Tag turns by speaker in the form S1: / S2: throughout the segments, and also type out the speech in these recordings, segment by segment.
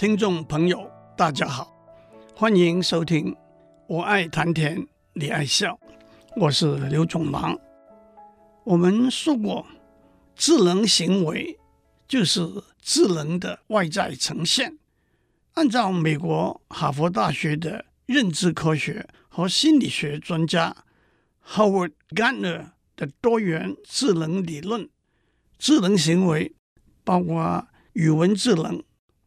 S1: 听众朋友，大家好，欢迎收听《我爱谈天，你爱笑》，我是刘总郎。我们说过，智能行为就是智能的外在呈现。按照美国哈佛大学的认知科学和心理学专家 Howard Gardner 的多元智能理论，智能行为包括语文智能。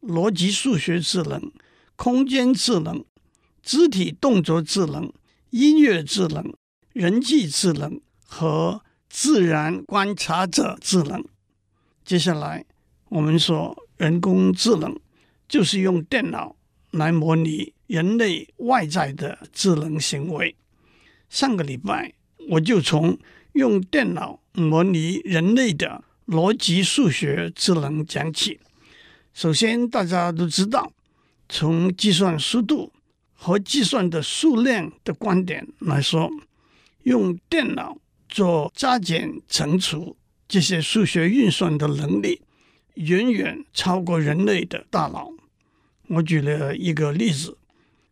S1: 逻辑数学智能、空间智能、肢体动作智能、音乐智能、人际智能和自然观察者智能。接下来，我们说人工智能就是用电脑来模拟人类外在的智能行为。上个礼拜，我就从用电脑模拟人类的逻辑数学智能讲起。首先，大家都知道，从计算速度和计算的数量的观点来说，用电脑做加减乘除这些数学运算的能力，远远超过人类的大脑。我举了一个例子，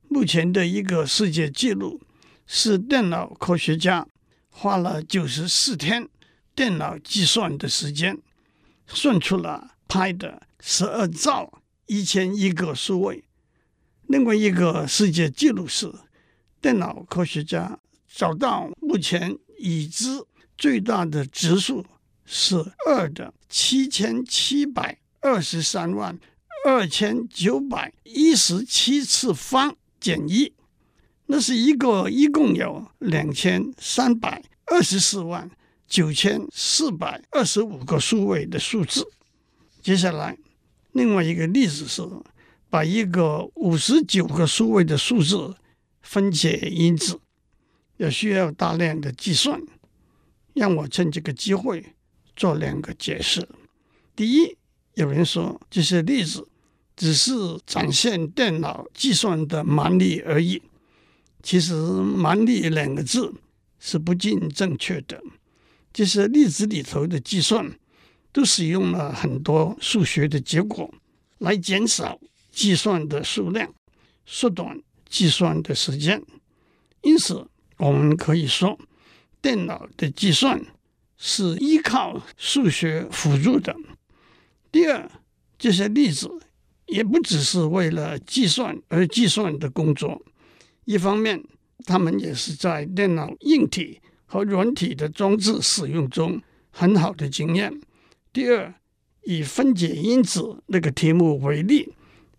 S1: 目前的一个世界纪录是电脑科学家花了九十四天电脑计算的时间，算出了派的。十二兆一千亿个数位。另外一个世界纪录是，电脑科学家找到目前已知最大的质数是二的七千七百二十三万二千九百一十七次方减一，那是一个一共有两千三百二十四万九千四百二十五个数位的数字。接下来。另外一个例子是，把一个五十九个数位的数字分解因子，也需要大量的计算。让我趁这个机会做两个解释。第一，有人说这些例子只是展现电脑计算的蛮力而已。其实“蛮力”两个字是不尽正确的。这些例子里头的计算。都使用了很多数学的结果来减少计算的数量，缩短计算的时间。因此，我们可以说，电脑的计算是依靠数学辅助的。第二，这些例子也不只是为了计算而计算的工作，一方面，他们也是在电脑硬体和软体的装置使用中很好的经验。第二，以分解因子那个题目为例，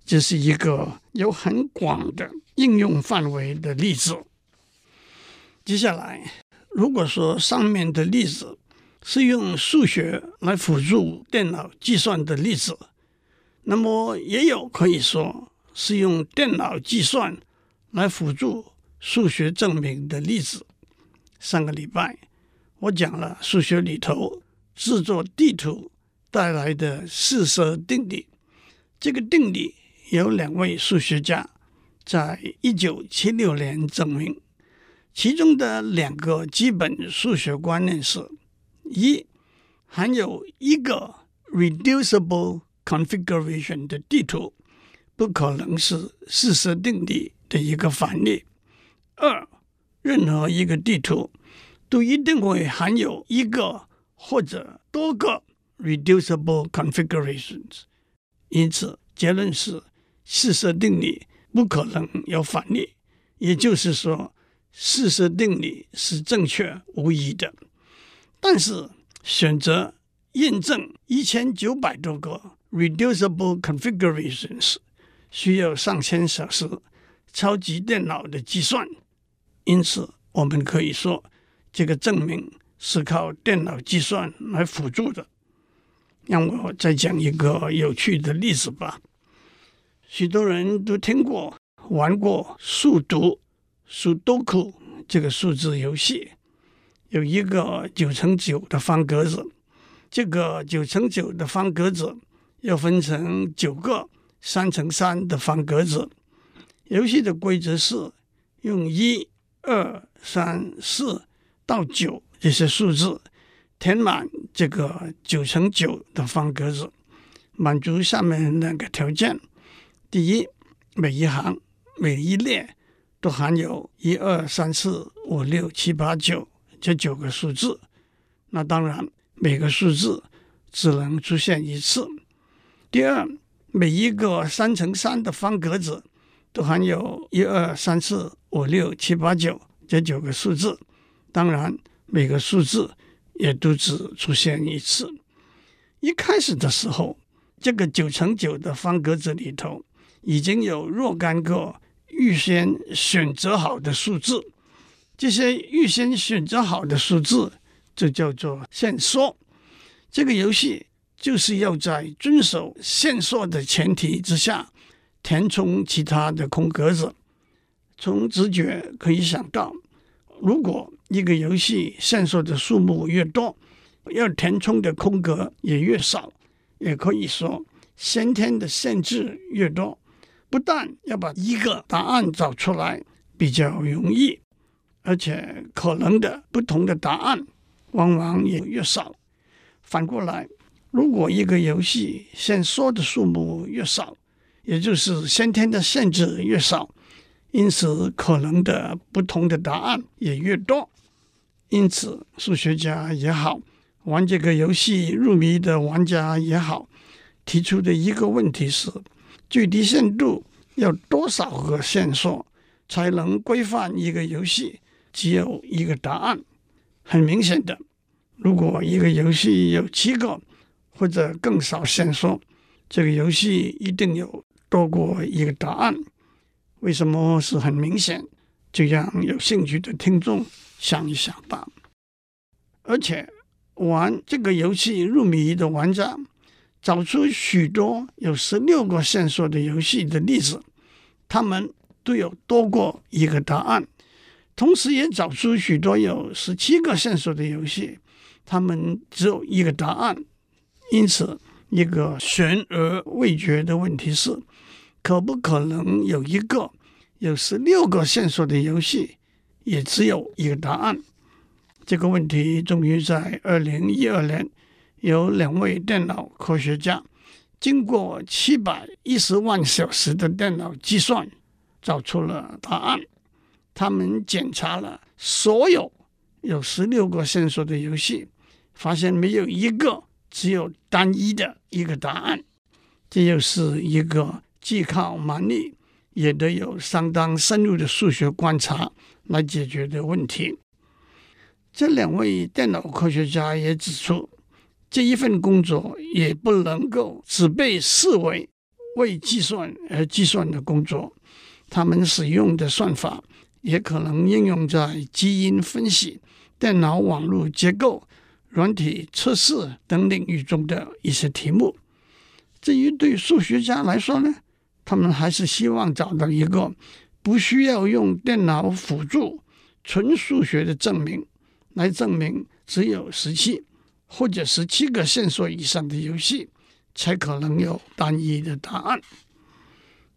S1: 这是一个有很广的应用范围的例子。接下来，如果说上面的例子是用数学来辅助电脑计算的例子，那么也有可以说是用电脑计算来辅助数学证明的例子。上个礼拜我讲了数学里头。制作地图带来的四色定理，这个定理有两位数学家在一九七六年证明。其中的两个基本数学观念是：一，含有一个 reducible configuration 的地图不可能是四色定理的一个反例；二，任何一个地图都一定会含有一个。或者多个 reducible configurations，因此结论是四色定理不可能有反例，也就是说四色定理是正确无疑的。但是选择验证一千九百多个 reducible configurations 需要上千小时超级电脑的计算，因此我们可以说这个证明。是靠电脑计算来辅助的。让我再讲一个有趣的例子吧。许多人都听过、玩过数独 （Sudoku） 这个数字游戏。有一个九乘九的方格子，这个九乘九的方格子要分成九个三乘三的方格子。游戏的规则是用一、二、三、四到九。这些数字填满这个九乘九的方格子，满足下面两个条件：第一，每一行、每一列都含有一二三四五六七八九这九个数字。那当然，每个数字只能出现一次。第二，每一个三乘三的方格子都含有一二三四五六七八九这九个数字。当然，每个数字也都只出现一次。一开始的时候，这个九乘九的方格子里头已经有若干个预先选择好的数字，这些预先选择好的数字就叫做线索。这个游戏就是要在遵守线索的前提之下填充其他的空格子。从直觉可以想到，如果一个游戏线索的数目越多，要填充的空格也越少，也可以说先天的限制越多。不但要把一个答案找出来比较容易，而且可能的不同的答案往往也越少。反过来，如果一个游戏线索的数目越少，也就是先天的限制越少，因此可能的不同的答案也越多。因此，数学家也好，玩这个游戏入迷的玩家也好，提出的一个问题是：最低限度要多少个线索才能规范一个游戏只有一个答案？很明显的，如果一个游戏有七个或者更少线索，这个游戏一定有多过一个答案。为什么是很明显？就让有兴趣的听众。想一想吧，而且玩这个游戏入迷的玩家找出许多有十六个线索的游戏的例子，他们都有多过一个答案；同时也找出许多有十七个线索的游戏，他们只有一个答案。因此，一个悬而未决的问题是：可不可能有一个有十六个线索的游戏？也只有一个答案。这个问题终于在二零一二年，有两位电脑科学家经过七百一十万小时的电脑计算，找出了答案。他们检查了所有有十六个线索的游戏，发现没有一个只有单一的一个答案。这又是一个既靠蛮力，也得有相当深入的数学观察来解决的问题。这两位电脑科学家也指出，这一份工作也不能够只被视为为计算而计算的工作。他们使用的算法也可能应用在基因分析、电脑网络结构、软体测试等领域中的一些题目。至于对数学家来说呢，他们还是希望找到一个不需要用电脑辅助、纯数学的证明，来证明只有十七或者十七个线索以上的游戏才可能有单一的答案。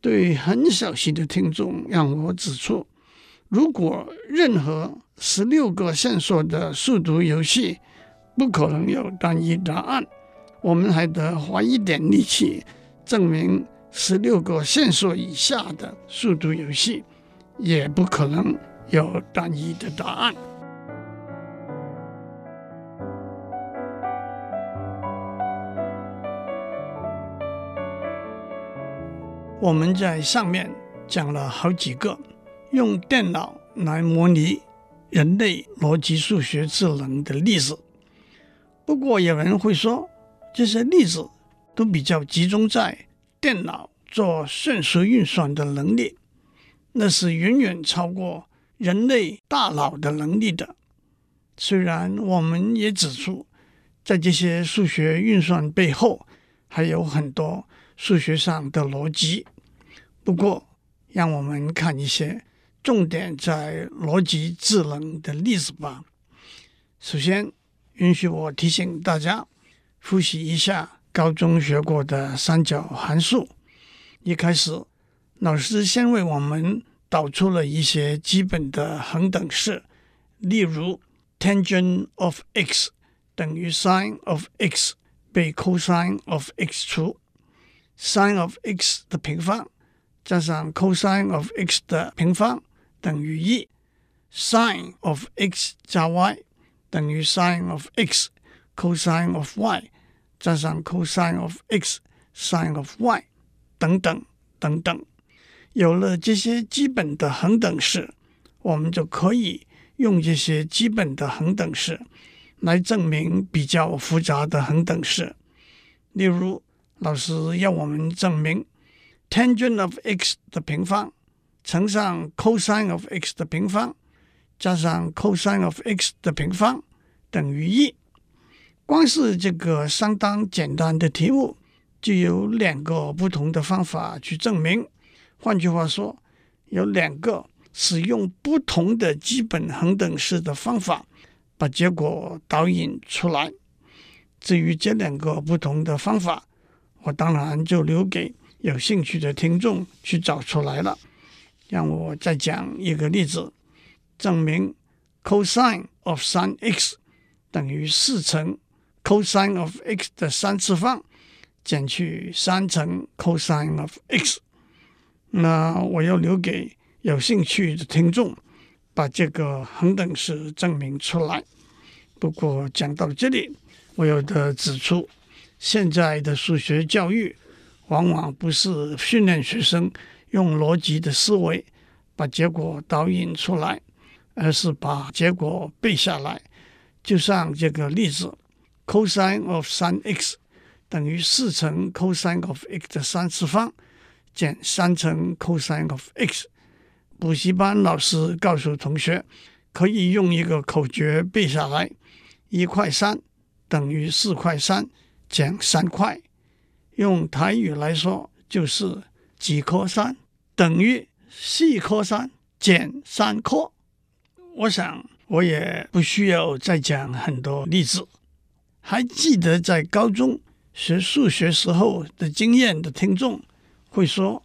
S1: 对很小心的听众，让我指出：如果任何十六个线索的数独游戏不可能有单一答案，我们还得花一点力气证明。十六个线索以下的数独游戏，也不可能有单一的答案。我们在上面讲了好几个用电脑来模拟人类逻辑数学智能的例子。不过有人会说，这些例子都比较集中在。电脑做瞬时运算的能力，那是远远超过人类大脑的能力的。虽然我们也指出，在这些数学运算背后还有很多数学上的逻辑。不过，让我们看一些重点在逻辑智能的例子吧。首先，允许我提醒大家复习一下。高中学过的三角函数，一开始老师先为我们导出了一些基本的恒等式，例如 tangent of x 等于 sin of x 被 cosine of x 除，sin of x 的平方加上 cosine of x 的平方等于一，sin of x 加 y 等于 sin of x，cosine of y 加上 cosine of x，sin of y 等等等等。有了这些基本的恒等式，我们就可以用这些基本的恒等式来证明比较复杂的恒等式。例如，老师要我们证明 tangent of x 的平方乘上 cosine of x 的平方加上 cosine of x 的平方等于一。光是这个相当简单的题目，就有两个不同的方法去证明。换句话说，有两个使用不同的基本恒等式的方法，把结果导引出来。至于这两个不同的方法，我当然就留给有兴趣的听众去找出来了。让我再讲一个例子，证明 cosine of 3x 等于四乘 cosine of x 的三次方减去三乘 cosine of x。那我要留给有兴趣的听众，把这个恒等式证明出来。不过讲到这里，我有的指出，现在的数学教育往往不是训练学生用逻辑的思维把结果导引出来，而是把结果背下来。就像这个例子，cosine of sin x 等于四乘 cosine of x 的三次方。减三乘 cosine of x，补习班老师告诉同学，可以用一个口诀背下来：一块三等于四块三减三块。用台语来说，就是几颗三等于四颗三减三颗。我想我也不需要再讲很多例子。还记得在高中学数学时候的经验的听众。会说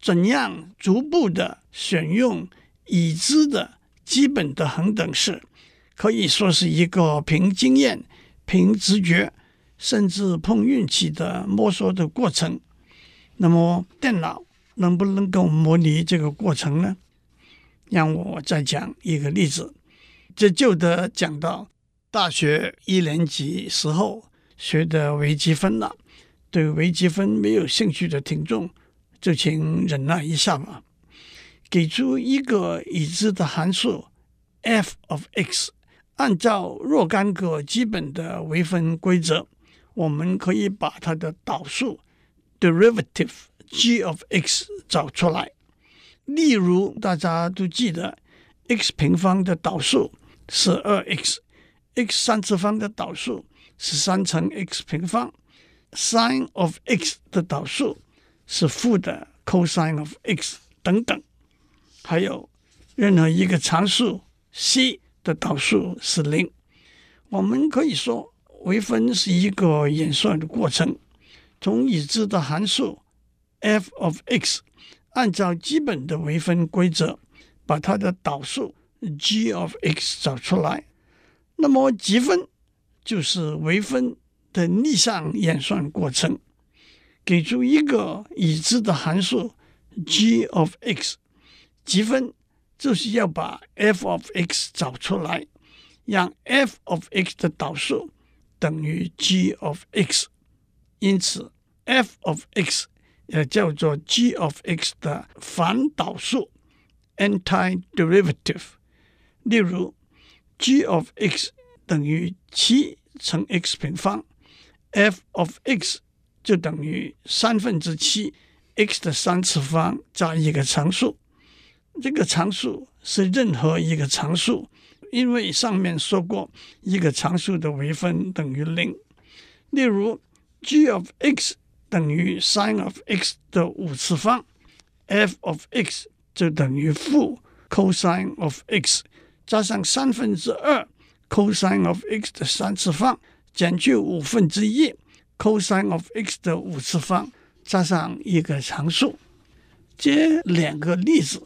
S1: 怎样逐步的选用已知的基本的恒等式，可以说是一个凭经验、凭直觉，甚至碰运气的摸索的过程。那么电脑能不能够模拟这个过程呢？让我再讲一个例子，这就得讲到大学一年级时候学的微积分了。对微积分没有兴趣的听众。就请忍耐一下吧。给出一个已知的函数 f of x，按照若干个基本的微分规则，我们可以把它的导数 derivative g of x 找出来。例如，大家都记得 x 平方的导数是二 x 三次方的导数是三乘 x 平方，sin of x 的导数。是负的 cosine of x 等等，还有任何一个常数 c 的导数是零。我们可以说，微分是一个演算的过程，从已知的函数 f of x，按照基本的微分规则，把它的导数 g of x 找出来。那么积分就是微分的逆向演算过程。给出一个已知的函数 g of x，积分就是要把 f of x 找出来，让 f of x 的导数等于 g of x，因此 f of x 也叫做 g of x 的反导数 （antiderivative）。例如，g of x 等于七乘 x 平方，f of x。就等于三分之七 x 的三次方加一个常数，这个常数是任何一个常数，因为上面说过一个常数的微分等于零。例如，g of x 等于 sin of x 的五次方，f of x 就等于负 cosine of x 加上三分之二 cosine of x 的三次方减去五分之一。cosine of x 的五次方加上一个常数，这两个例子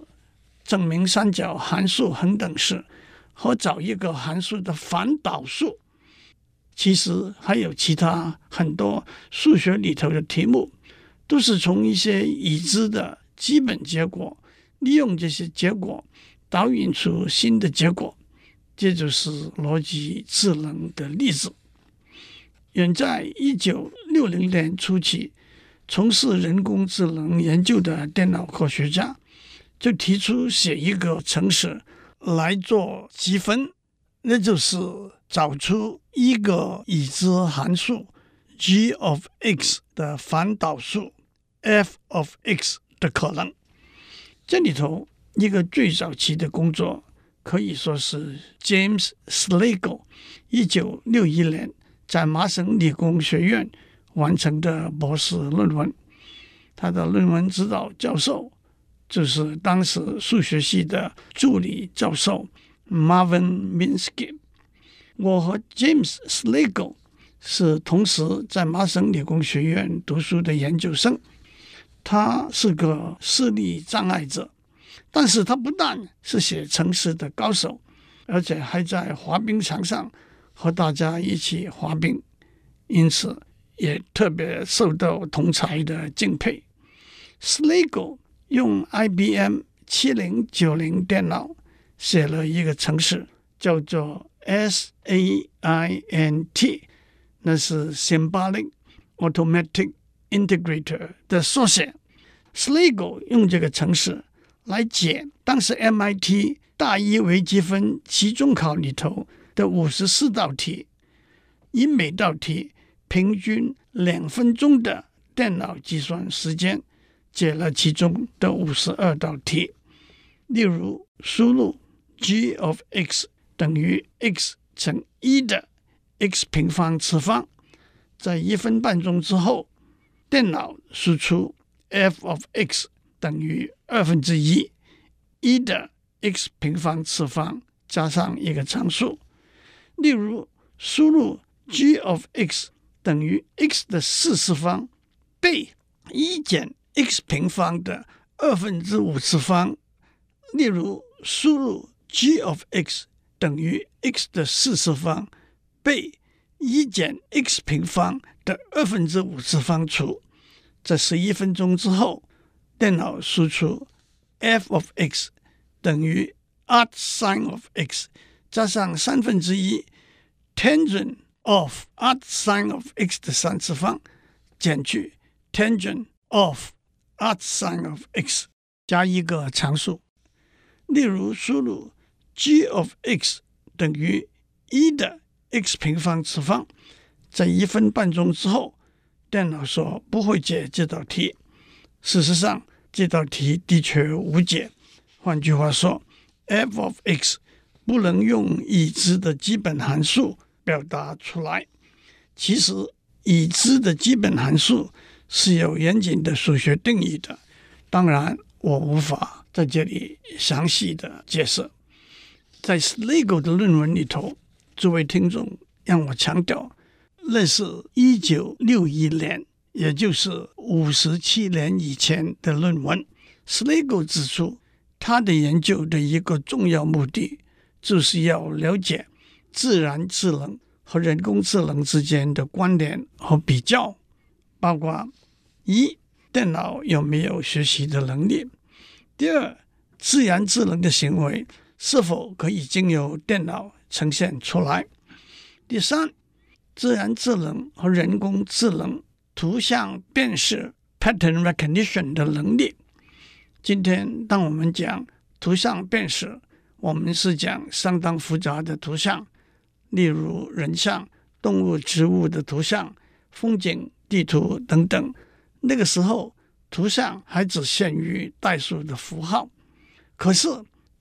S1: 证明三角函数恒等式和找一个函数的反导数。其实还有其他很多数学里头的题目，都是从一些已知的基本结果，利用这些结果导引出新的结果，这就是逻辑智能的例子。远在一九六零年初期，从事人工智能研究的电脑科学家就提出写一个程式来做积分，那就是找出一个已知函数 g of x 的反导数 f of x 的可能。这里头一个最早期的工作可以说是 James Slagle 一九六一年在麻省理工学院完成的博士论文。他的论文指导教授就是当时数学系的助理教授 Marvin Minsky。我和 James Slagle 是同时在麻省理工学院读书的研究生。他是个视力障碍者，但是他不但是写程式的高手，而且还在滑冰场上和大家一起滑冰，因此也特别受到同才的敬佩。Slagle 用 IBM 七零九零电脑写了一个程式，叫做 SAINT，那是 Symbolic Automatic Integrator 的缩写。Slagle 用这个程式来解当时 MIT 大一微积分期中考里头的五十四道题，以每道题平均两分钟的电脑计算时间。解了其中的五十二道题，例如输入 g of x 等于 x 乘一的 x 平方次方，在一分半钟之后，电脑输出 f of x 等于二分之一一的 x 平方次方加上一个常数。例如输入 g of x 等于 x 的四次方被一减。x 平方的二分之五次方，例如输入 g of x 等于 x 的四次方被一减 x 平方的二分之五次方除，在十一分钟之后，电脑输出 f of x 等于 arcsine of x 加上三分之一 tangent of arcsine of x 的三次方减去 tangent of arcsine of x 加一个常数，例如输入 g of x 等于一的 x 平方次方，在一分半钟之后，电脑说不会解这道题。事实上，这道题的确无解。换句话说，f of x 不能用已知的基本函数表达出来。其实，已知的基本函数。是有严谨的数学定义的，当然我无法在这里详细的解释。在 Slagle 的论文里头，诸位听众让我强调，那是一九六一年，也就是五十七年以前的论文。Slagle 指出，他的研究的一个重要目的，就是要了解自然智能和人工智能之间的关联和比较。包括一，电脑有没有学习的能力；第二，自然智能的行为是否可以经由电脑呈现出来；第三，自然智能和人工智能图像辨识 （pattern recognition） 的能力。今天，当我们讲图像辨识，我们是讲相当复杂的图像，例如人像、动物、植物的图像、风景。地图等等，那个时候图像还只限于代数的符号。可是，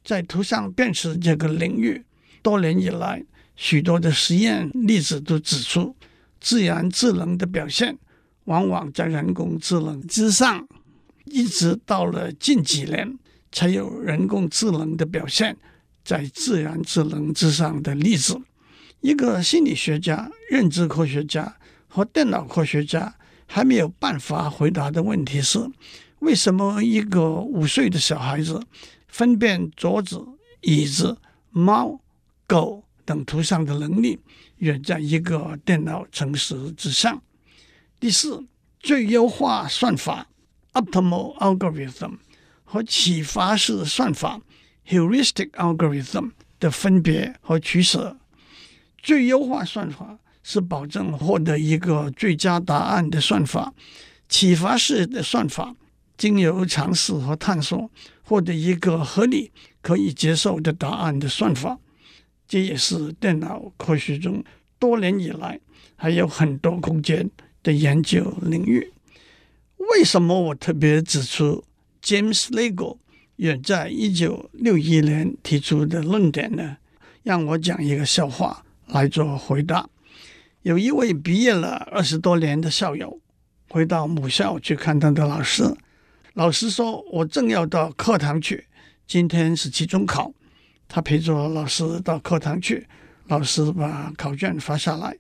S1: 在图像辨识这个领域，多年以来，许多的实验例子都指出，自然智能的表现往往在人工智能之上。一直到了近几年，才有人工智能的表现在自然智能之上的例子。一个心理学家、认知科学家。和电脑科学家还没有办法回答的问题是：为什么一个五岁的小孩子分辨桌子、椅子、猫、狗等图像的能力远在一个电脑程式之上？第四，最优化算法 （optimal algorithm） 和启发式算法 （heuristic algorithm） 的分别和取舍。最优化算法是保证获得一个最佳答案的算法，启发式的算法经由尝试和探索获得一个合理、可以接受的答案的算法。这也是电脑科学中多年以来还有很多空间的研究领域。为什么我特别指出 James Nagle 远在一九六一年提出的论点呢？让我讲一个笑话来做回答。有一位毕业了二十多年的校友回到母校去看他的老师，老师说：“我正要到课堂去，今天是期中考。”他陪着老师到课堂去，老师把考卷发下来，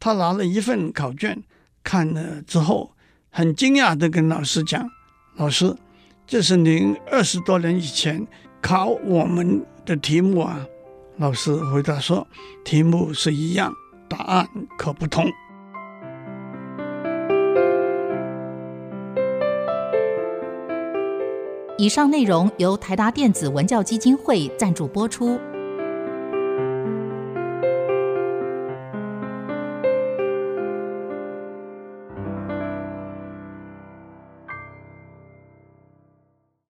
S1: 他拿了一份考卷看了之后，很惊讶地跟老师讲：“老师，这是您二十多年以前考我们的题目啊。”老师回答说：“题目是一样，答案可不同。”
S2: 以上内容由台达电子文教基金会赞助播出。